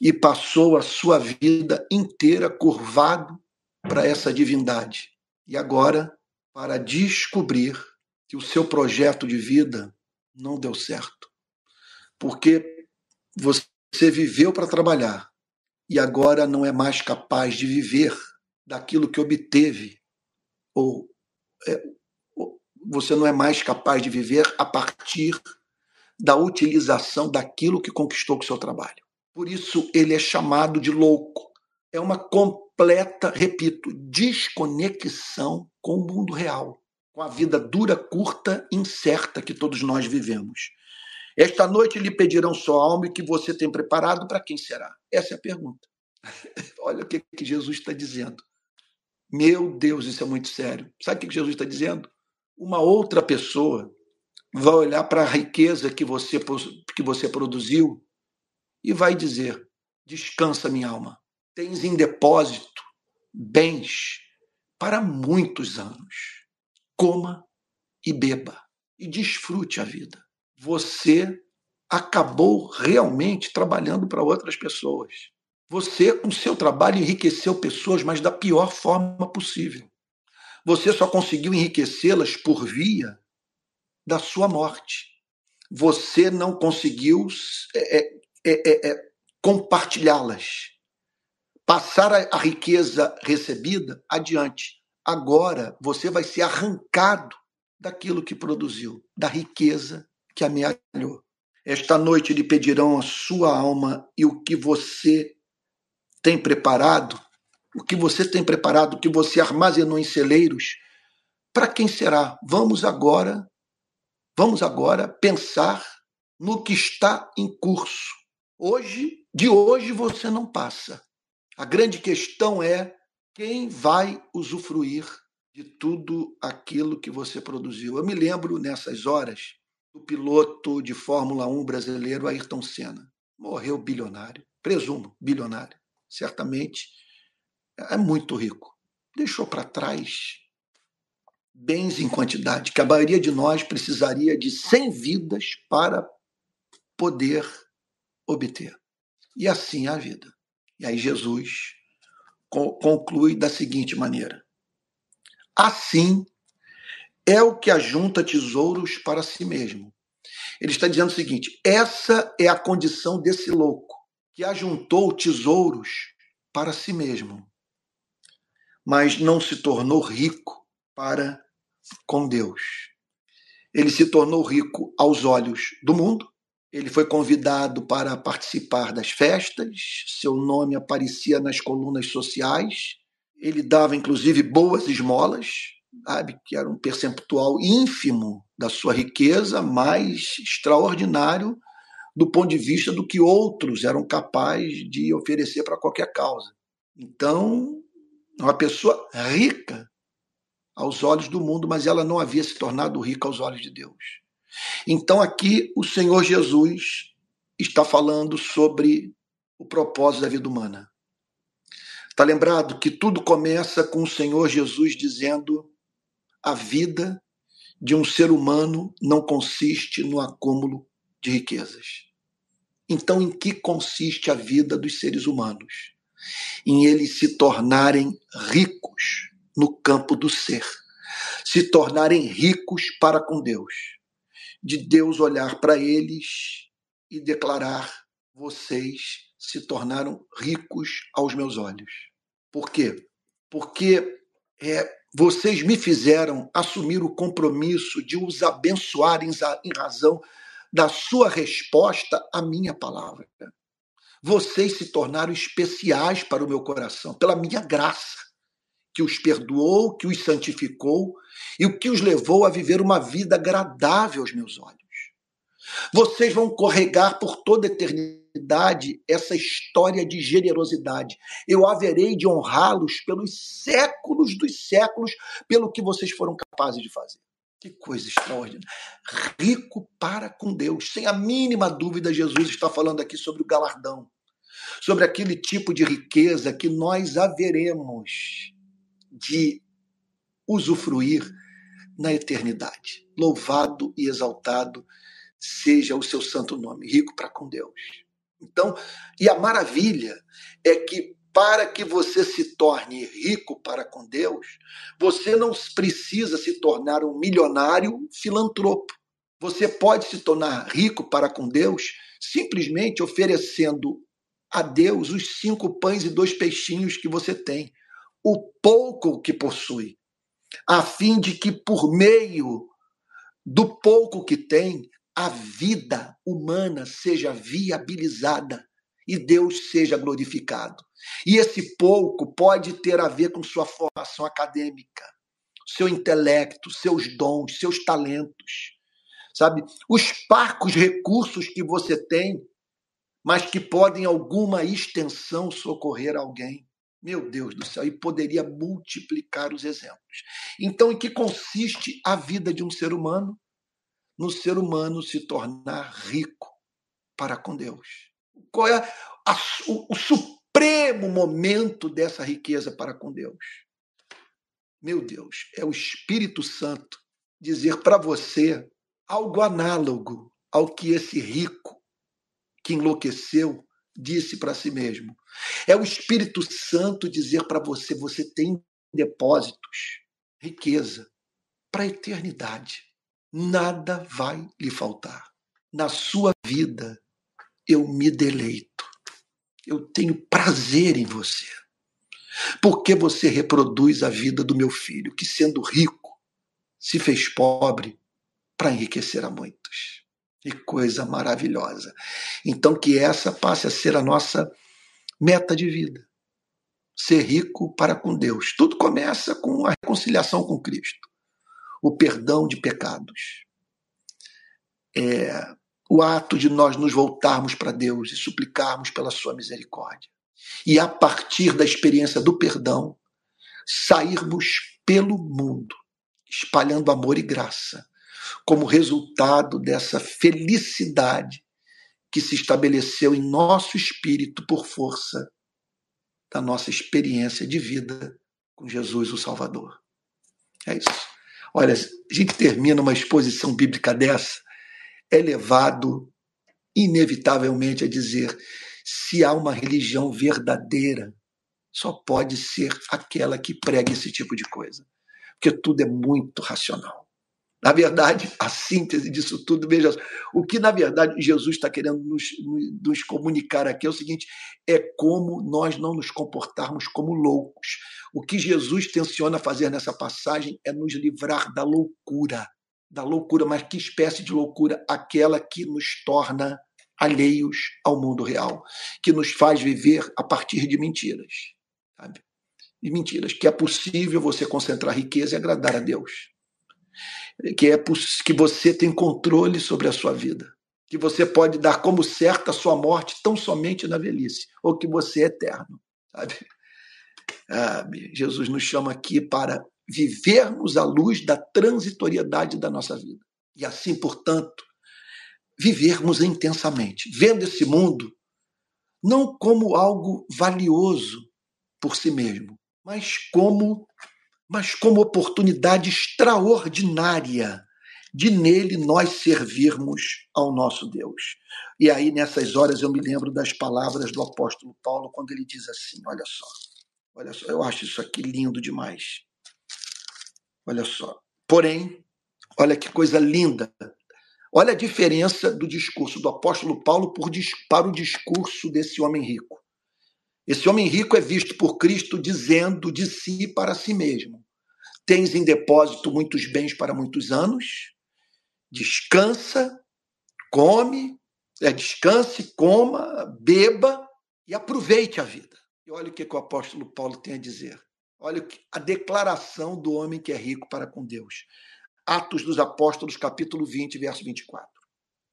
e passou a sua vida inteira curvado para essa divindade. E agora, para descobrir que o seu projeto de vida não deu certo. Porque você viveu para trabalhar e agora não é mais capaz de viver daquilo que obteve ou é, você não é mais capaz de viver a partir da utilização daquilo que conquistou com o seu trabalho. Por isso ele é chamado de louco. É uma completa, repito, desconexão com o mundo real. com a vida dura, curta, incerta que todos nós vivemos. Esta noite lhe pedirão sua alma e que você tem preparado para quem será? Essa é a pergunta. Olha o que, que Jesus está dizendo. Meu Deus, isso é muito sério. Sabe o que Jesus está dizendo? Uma outra pessoa vai olhar para a riqueza que você, que você produziu e vai dizer: Descansa, minha alma. Tens em depósito bens para muitos anos. Coma e beba e desfrute a vida. Você acabou realmente trabalhando para outras pessoas. Você, com seu trabalho, enriqueceu pessoas, mas da pior forma possível. Você só conseguiu enriquecê-las por via da sua morte. Você não conseguiu é, é, é, é compartilhá-las, passar a, a riqueza recebida adiante. Agora você vai ser arrancado daquilo que produziu, da riqueza que amealhou. Esta noite lhe pedirão a sua alma e o que você tem preparado, o que você tem preparado, o que você armazenou em celeiros, para quem será? Vamos agora, vamos agora pensar no que está em curso. Hoje, de hoje você não passa. A grande questão é quem vai usufruir de tudo aquilo que você produziu. Eu me lembro nessas horas do piloto de Fórmula 1 brasileiro Ayrton Senna. Morreu bilionário, presumo, bilionário. Certamente é muito rico. Deixou para trás bens em quantidade, que a maioria de nós precisaria de 100 vidas para poder obter. E assim é a vida. E aí Jesus conclui da seguinte maneira: Assim é o que ajunta tesouros para si mesmo. Ele está dizendo o seguinte: essa é a condição desse louco que ajuntou tesouros para si mesmo, mas não se tornou rico para com Deus. Ele se tornou rico aos olhos do mundo, ele foi convidado para participar das festas, seu nome aparecia nas colunas sociais, ele dava inclusive boas esmolas, sabe, que era um percentual ínfimo da sua riqueza, mas extraordinário do ponto de vista do que outros eram capazes de oferecer para qualquer causa. Então, uma pessoa rica aos olhos do mundo, mas ela não havia se tornado rica aos olhos de Deus. Então aqui o Senhor Jesus está falando sobre o propósito da vida humana. Está lembrado que tudo começa com o Senhor Jesus dizendo: a vida de um ser humano não consiste no acúmulo de riquezas. Então, em que consiste a vida dos seres humanos? Em eles se tornarem ricos no campo do ser, se tornarem ricos para com Deus de Deus olhar para eles e declarar: vocês se tornaram ricos aos meus olhos. Por quê? Porque é, vocês me fizeram assumir o compromisso de os abençoar em, em razão da sua resposta à minha palavra. Vocês se tornaram especiais para o meu coração, pela minha graça que os perdoou, que os santificou e o que os levou a viver uma vida agradável aos meus olhos. Vocês vão corregar por toda a eternidade essa história de generosidade. Eu haverei de honrá-los pelos séculos dos séculos pelo que vocês foram capazes de fazer. Que coisa extraordinária. Rico para com Deus. Sem a mínima dúvida, Jesus está falando aqui sobre o galardão, sobre aquele tipo de riqueza que nós haveremos de usufruir na eternidade. Louvado e exaltado seja o seu santo nome, rico para com Deus. Então, e a maravilha é que para que você se torne rico para com Deus, você não precisa se tornar um milionário filantropo. Você pode se tornar rico para com Deus simplesmente oferecendo a Deus os cinco pães e dois peixinhos que você tem o pouco que possui, a fim de que por meio do pouco que tem, a vida humana seja viabilizada e Deus seja glorificado. E esse pouco pode ter a ver com sua formação acadêmica, seu intelecto, seus dons, seus talentos, sabe? Os parcos recursos que você tem, mas que podem, em alguma extensão, socorrer alguém. Meu Deus do céu, e poderia multiplicar os exemplos. Então, em que consiste a vida de um ser humano? No ser humano se tornar rico para com Deus. Qual é a, o, o supremo momento dessa riqueza para com Deus? Meu Deus, é o Espírito Santo dizer para você algo análogo ao que esse rico que enlouqueceu disse para si mesmo. É o Espírito Santo dizer para você: você tem depósitos, riqueza para a eternidade. Nada vai lhe faltar. Na sua vida, eu me deleito. Eu tenho prazer em você. Porque você reproduz a vida do meu filho, que sendo rico, se fez pobre para enriquecer a muitos. Que coisa maravilhosa. Então, que essa passe a ser a nossa meta de vida. Ser rico para com Deus. Tudo começa com a reconciliação com Cristo, o perdão de pecados. É, o ato de nós nos voltarmos para Deus e suplicarmos pela Sua misericórdia. E a partir da experiência do perdão, sairmos pelo mundo, espalhando amor e graça, como resultado dessa felicidade que se estabeleceu em nosso espírito por força da nossa experiência de vida com Jesus, o Salvador. É isso. Olha, a gente termina uma exposição bíblica dessa, é levado inevitavelmente a dizer: se há uma religião verdadeira, só pode ser aquela que prega esse tipo de coisa. Porque tudo é muito racional. Na verdade, a síntese disso tudo, veja, o que na verdade Jesus está querendo nos, nos, comunicar aqui é o seguinte: é como nós não nos comportarmos como loucos. O que Jesus tenciona fazer nessa passagem é nos livrar da loucura. Da loucura, mas que espécie de loucura? Aquela que nos torna alheios ao mundo real, que nos faz viver a partir de mentiras. Sabe? De mentiras, que é possível você concentrar riqueza e agradar a Deus que é que você tem controle sobre a sua vida, que você pode dar como certa a sua morte tão somente na velhice, ou que você é eterno, sabe? Ah, Jesus nos chama aqui para vivermos à luz da transitoriedade da nossa vida. E assim, portanto, vivermos intensamente, vendo esse mundo não como algo valioso por si mesmo, mas como mas como oportunidade extraordinária de nele nós servirmos ao nosso Deus. E aí, nessas horas, eu me lembro das palavras do apóstolo Paulo, quando ele diz assim: olha só, olha só, eu acho isso aqui lindo demais. Olha só. Porém, olha que coisa linda. Olha a diferença do discurso do apóstolo Paulo para o discurso desse homem rico. Esse homem rico é visto por Cristo dizendo de si para si mesmo: Tens em depósito muitos bens para muitos anos, descansa, come, é, descanse, coma, beba e aproveite a vida. E olha o que, que o apóstolo Paulo tem a dizer. Olha a declaração do homem que é rico para com Deus. Atos dos Apóstolos, capítulo 20, verso 24.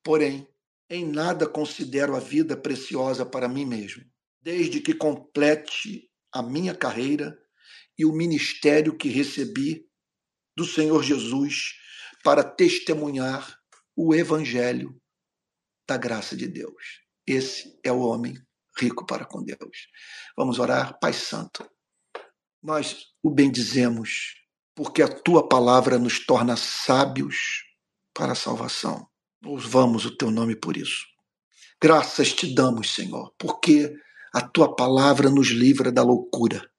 Porém, em nada considero a vida preciosa para mim mesmo desde que complete a minha carreira e o ministério que recebi do Senhor Jesus para testemunhar o evangelho da graça de Deus. Esse é o homem rico para com Deus. Vamos orar, Pai Santo. Nós o bendizemos porque a tua palavra nos torna sábios para a salvação. Louvamos o teu nome por isso. Graças te damos, Senhor, porque a tua palavra nos livra da loucura.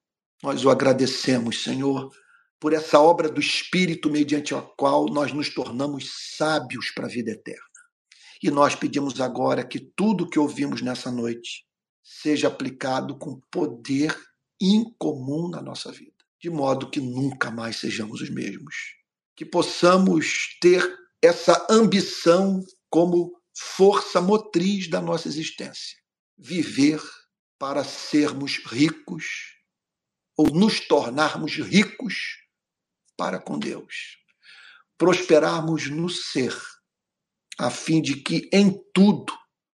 Nós o agradecemos, Senhor, por essa obra do Espírito mediante a qual nós nos tornamos sábios para a vida eterna. E nós pedimos agora que tudo que ouvimos nessa noite seja aplicado com poder incomum na nossa vida, de modo que nunca mais sejamos os mesmos. Que possamos ter essa ambição como força motriz da nossa existência. Viver para sermos ricos ou nos tornarmos ricos para com Deus, prosperarmos no ser, a fim de que em tudo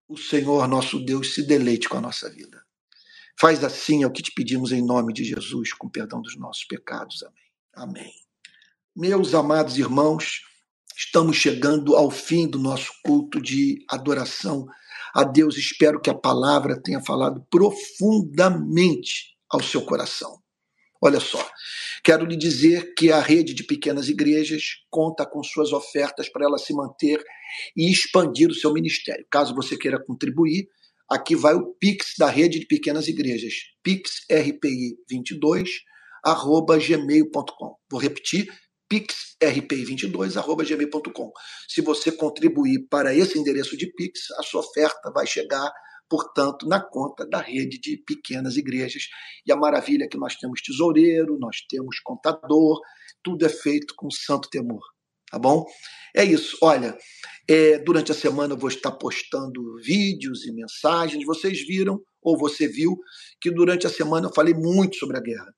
o Senhor nosso Deus se deleite com a nossa vida. Faz assim é o que te pedimos em nome de Jesus, com perdão dos nossos pecados. Amém. Amém. Meus amados irmãos, estamos chegando ao fim do nosso culto de adoração a Deus. Espero que a palavra tenha falado profundamente ao seu coração. Olha só, quero lhe dizer que a rede de pequenas igrejas conta com suas ofertas para ela se manter e expandir o seu ministério. Caso você queira contribuir, aqui vai o Pix da rede de pequenas igrejas, pixrpi22 arroba gmail.com. Vou repetir, pixrpi22@gmail.com. Se você contribuir para esse endereço de Pix, a sua oferta vai chegar, portanto, na conta da rede de pequenas igrejas. E a maravilha é que nós temos tesoureiro, nós temos contador, tudo é feito com santo temor, tá bom? É isso. Olha, é, durante a semana eu vou estar postando vídeos e mensagens. Vocês viram ou você viu que durante a semana eu falei muito sobre a guerra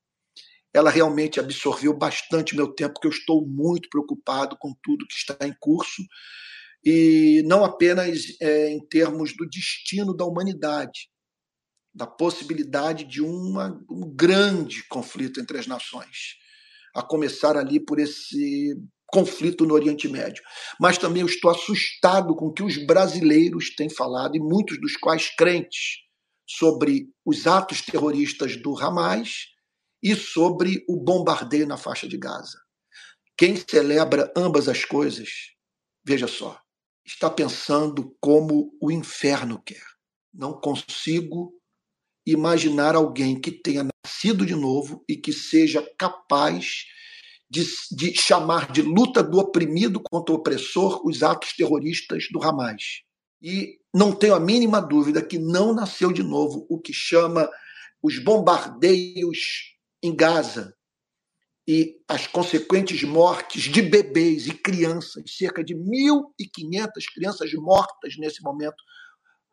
ela realmente absorveu bastante meu tempo, porque eu estou muito preocupado com tudo que está em curso, e não apenas é, em termos do destino da humanidade, da possibilidade de uma, um grande conflito entre as nações, a começar ali por esse conflito no Oriente Médio. Mas também eu estou assustado com o que os brasileiros têm falado, e muitos dos quais crentes, sobre os atos terroristas do Hamas e sobre o bombardeio na faixa de Gaza. Quem celebra ambas as coisas, veja só, está pensando como o inferno quer. Não consigo imaginar alguém que tenha nascido de novo e que seja capaz de, de, chamar de luta do oprimido contra o opressor os atos terroristas do Hamas. E não tenho a mínima dúvida que não nasceu de novo o que chama os bombardeios em Gaza e as consequentes mortes de bebês e crianças, cerca de 1.500 crianças mortas nesse momento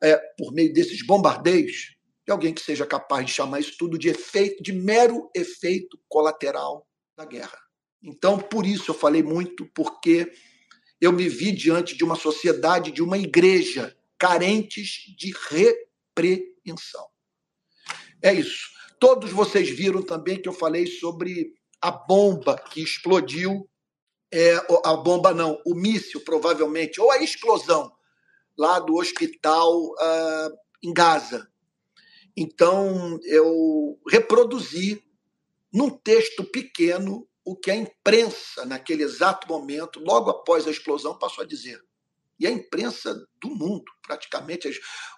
é, por meio desses bombardeios, de alguém que seja capaz de chamar isso tudo de efeito, de mero efeito colateral da guerra. Então, por isso eu falei muito, porque eu me vi diante de uma sociedade, de uma igreja carentes de repreensão. É isso. Todos vocês viram também que eu falei sobre a bomba que explodiu, é, a bomba não, o míssil provavelmente, ou a explosão lá do hospital uh, em Gaza. Então, eu reproduzi num texto pequeno o que a imprensa, naquele exato momento, logo após a explosão, passou a dizer. E a imprensa do mundo, praticamente.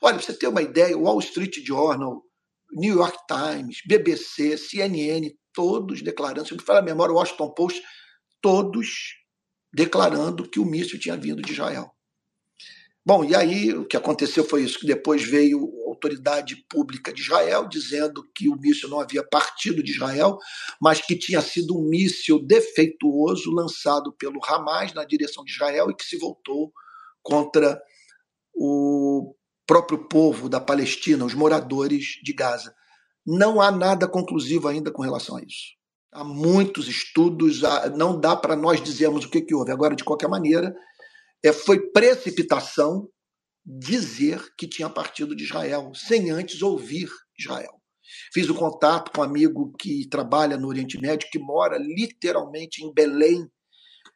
Olha, você ter uma ideia, o Wall Street Journal, New York Times, BBC, CNN, todos declarando, se me falar a memória, o Washington Post, todos declarando que o míssil tinha vindo de Israel. Bom, e aí o que aconteceu foi isso, que depois veio a autoridade pública de Israel dizendo que o míssil não havia partido de Israel, mas que tinha sido um míssil defeituoso lançado pelo Hamas na direção de Israel e que se voltou contra o próprio povo da Palestina, os moradores de Gaza. Não há nada conclusivo ainda com relação a isso. Há muitos estudos, não dá para nós dizermos o que, que houve. Agora, de qualquer maneira, é, foi precipitação dizer que tinha partido de Israel, sem antes ouvir Israel. Fiz o contato com um amigo que trabalha no Oriente Médio, que mora literalmente em Belém,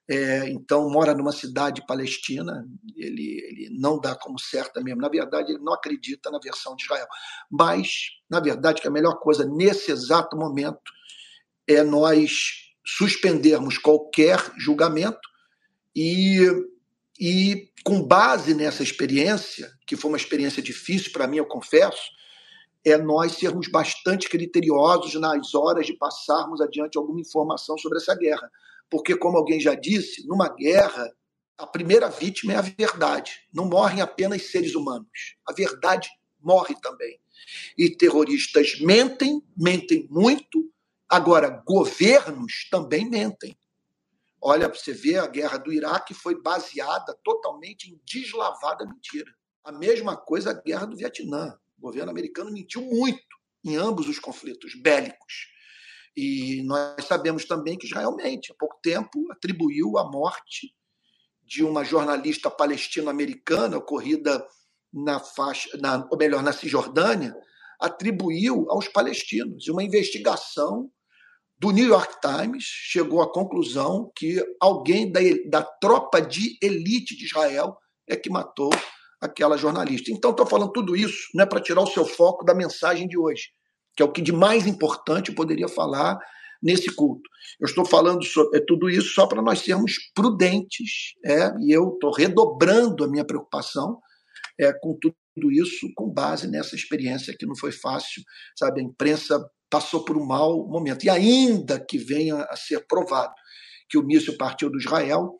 é, então mora numa cidade palestina, ele, ele não dá como certa mesmo. Na verdade, ele não acredita na versão de Israel. Mas, na verdade, que a melhor coisa nesse exato momento é nós suspendermos qualquer julgamento e, e com base nessa experiência, que foi uma experiência difícil para mim, eu confesso, é nós sermos bastante criteriosos nas horas de passarmos adiante alguma informação sobre essa guerra porque, como alguém já disse, numa guerra, a primeira vítima é a verdade. Não morrem apenas seres humanos. A verdade morre também. E terroristas mentem, mentem muito. Agora, governos também mentem. Olha, você vê, a guerra do Iraque foi baseada totalmente em deslavada mentira. A mesma coisa a guerra do Vietnã. O governo americano mentiu muito em ambos os conflitos bélicos. E nós sabemos também que Israel mente. Há pouco tempo atribuiu a morte de uma jornalista palestino-americana ocorrida na faixa, na, ou melhor, na Cisjordânia, atribuiu aos palestinos. E uma investigação do New York Times chegou à conclusão que alguém da, da tropa de elite de Israel é que matou aquela jornalista. Então, estou falando tudo isso não é para tirar o seu foco da mensagem de hoje, que é o que de mais importante eu poderia falar nesse culto. Eu estou falando sobre, é, tudo isso só para nós sermos prudentes, é, e eu estou redobrando a minha preocupação é, com tudo isso com base nessa experiência que não foi fácil, sabe? A imprensa passou por um mau momento. E ainda que venha a ser provado que o míssil partiu do Israel,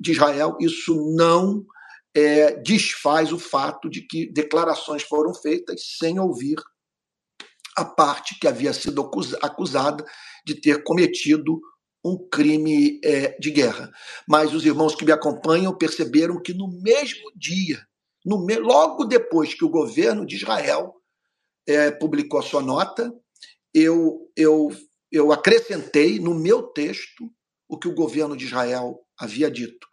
de Israel, isso não é, desfaz o fato de que declarações foram feitas sem ouvir a parte que havia sido acusada de ter cometido um crime é, de guerra. Mas os irmãos que me acompanham perceberam que no mesmo dia, no, logo depois que o governo de Israel é, publicou a sua nota, eu, eu, eu acrescentei no meu texto o que o governo de Israel havia dito.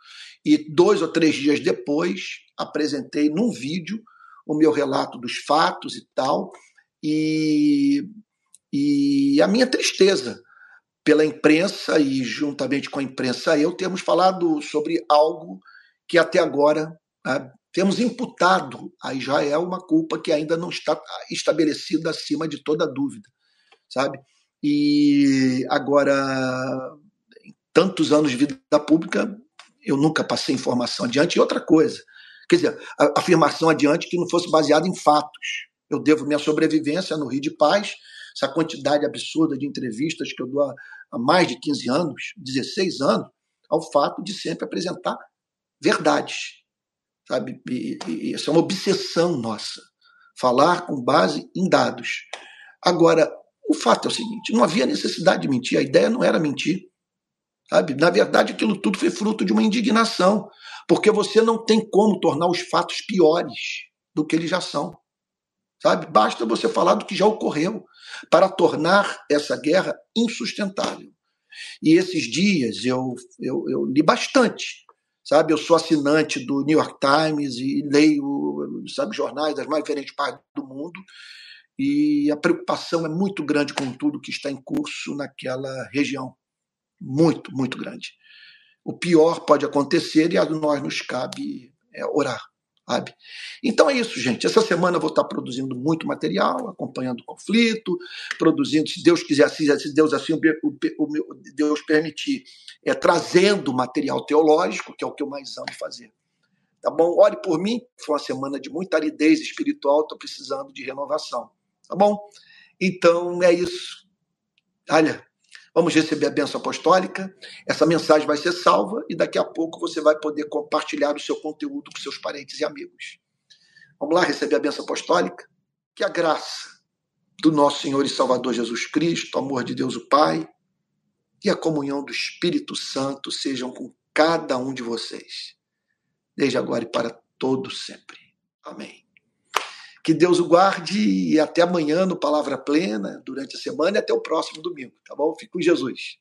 E dois ou três dias depois, apresentei num vídeo o meu relato dos fatos e tal, e, e a minha tristeza pela imprensa e juntamente com a imprensa eu temos falado sobre algo que até agora né, temos imputado a Israel uma culpa que ainda não está estabelecida acima de toda dúvida, sabe? E agora, tantos anos de vida pública, eu nunca passei informação adiante. E outra coisa, quer dizer, a afirmação adiante que não fosse baseada em fatos. Eu devo minha sobrevivência no Rio de Paz, essa quantidade absurda de entrevistas que eu dou há mais de 15 anos, 16 anos, ao fato de sempre apresentar verdades sabe? E, e, isso é uma obsessão nossa, falar com base em dados. Agora, o fato é o seguinte: não havia necessidade de mentir, a ideia não era mentir. Sabe? Na verdade, aquilo tudo foi fruto de uma indignação, porque você não tem como tornar os fatos piores do que eles já são. Sabe? Basta você falar do que já ocorreu para tornar essa guerra insustentável. E esses dias eu, eu, eu li bastante sabe? Eu sou assinante do New York Times e leio, sabe, jornais das mais diferentes partes do mundo e a preocupação é muito grande com tudo que está em curso naquela região, muito, muito grande. O pior pode acontecer e a nós nos cabe é, orar sabe? Então é isso, gente. Essa semana eu vou estar produzindo muito material, acompanhando o conflito, produzindo, se Deus quiser, se Deus assim, o, o, Deus permitir, é, trazendo material teológico, que é o que eu mais amo fazer. Tá bom? Ore por mim, foi uma semana de muita aridez espiritual, estou precisando de renovação. Tá bom? Então é isso. Olha, Vamos receber a benção apostólica. Essa mensagem vai ser salva e daqui a pouco você vai poder compartilhar o seu conteúdo com seus parentes e amigos. Vamos lá receber a benção apostólica? Que a graça do nosso Senhor e Salvador Jesus Cristo, o amor de Deus o Pai e a comunhão do Espírito Santo sejam com cada um de vocês, desde agora e para todos sempre. Amém. Que Deus o guarde e até amanhã no Palavra Plena, durante a semana e até o próximo domingo, tá bom? Fique com Jesus.